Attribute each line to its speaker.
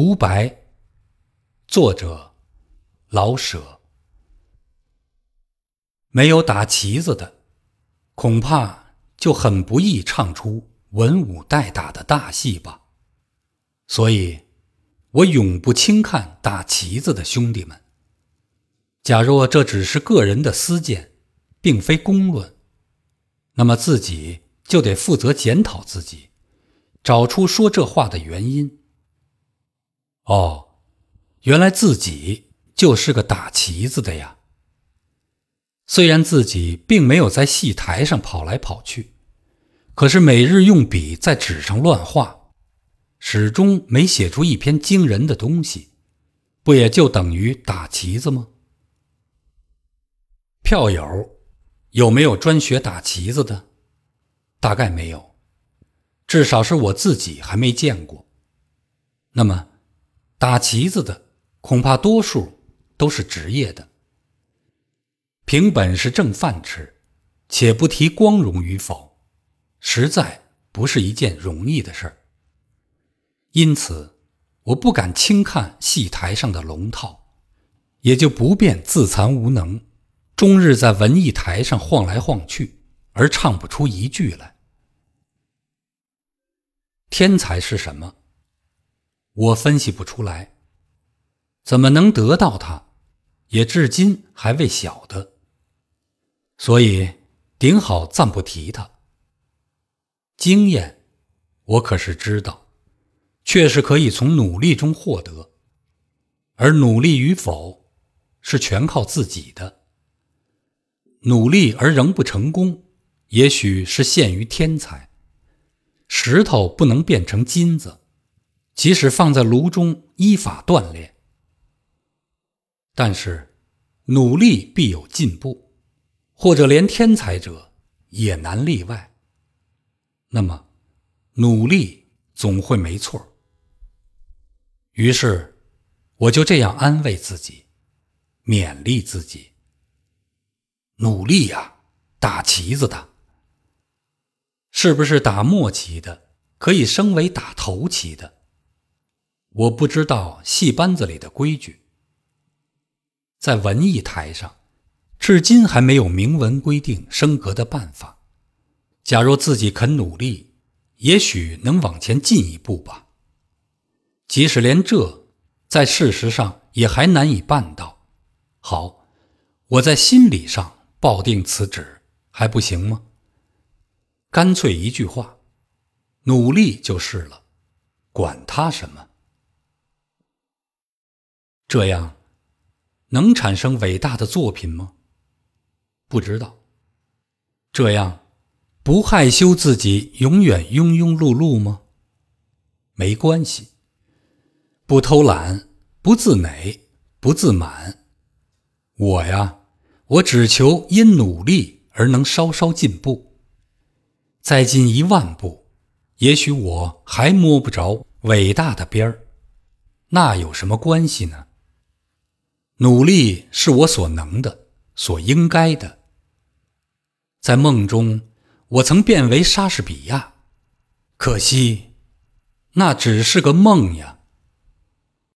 Speaker 1: 独白，作者老舍。没有打旗子的，恐怕就很不易唱出文武带打的大戏吧。所以，我永不轻看打旗子的兄弟们。假若这只是个人的私见，并非公论，那么自己就得负责检讨自己，找出说这话的原因。哦，原来自己就是个打旗子的呀。虽然自己并没有在戏台上跑来跑去，可是每日用笔在纸上乱画，始终没写出一篇惊人的东西，不也就等于打旗子吗？票友有没有专学打旗子的？大概没有，至少是我自己还没见过。那么。打旗子的恐怕多数都是职业的，凭本事挣饭吃，且不提光荣与否，实在不是一件容易的事儿。因此，我不敢轻看戏台上的龙套，也就不便自惭无能，终日在文艺台上晃来晃去，而唱不出一句来。天才是什么？我分析不出来，怎么能得到它，也至今还未晓得。所以顶好暂不提它。经验，我可是知道，却是可以从努力中获得，而努力与否，是全靠自己的。努力而仍不成功，也许是限于天才。石头不能变成金子。即使放在炉中依法锻炼，但是努力必有进步，或者连天才者也难例外。那么，努力总会没错。于是，我就这样安慰自己，勉励自己：努力呀，打旗子的，是不是打末旗的可以升为打头旗的？我不知道戏班子里的规矩，在文艺台上，至今还没有明文规定升格的办法。假若自己肯努力，也许能往前进一步吧。即使连这，在事实上也还难以办到。好，我在心理上抱定辞职，还不行吗？干脆一句话，努力就是了，管他什么。这样，能产生伟大的作品吗？不知道。这样，不害羞自己永远庸庸碌碌吗？没关系。不偷懒，不自馁，不自满。我呀，我只求因努力而能稍稍进步。再进一万步，也许我还摸不着伟大的边儿。那有什么关系呢？努力是我所能的，所应该的。在梦中，我曾变为莎士比亚，可惜，那只是个梦呀。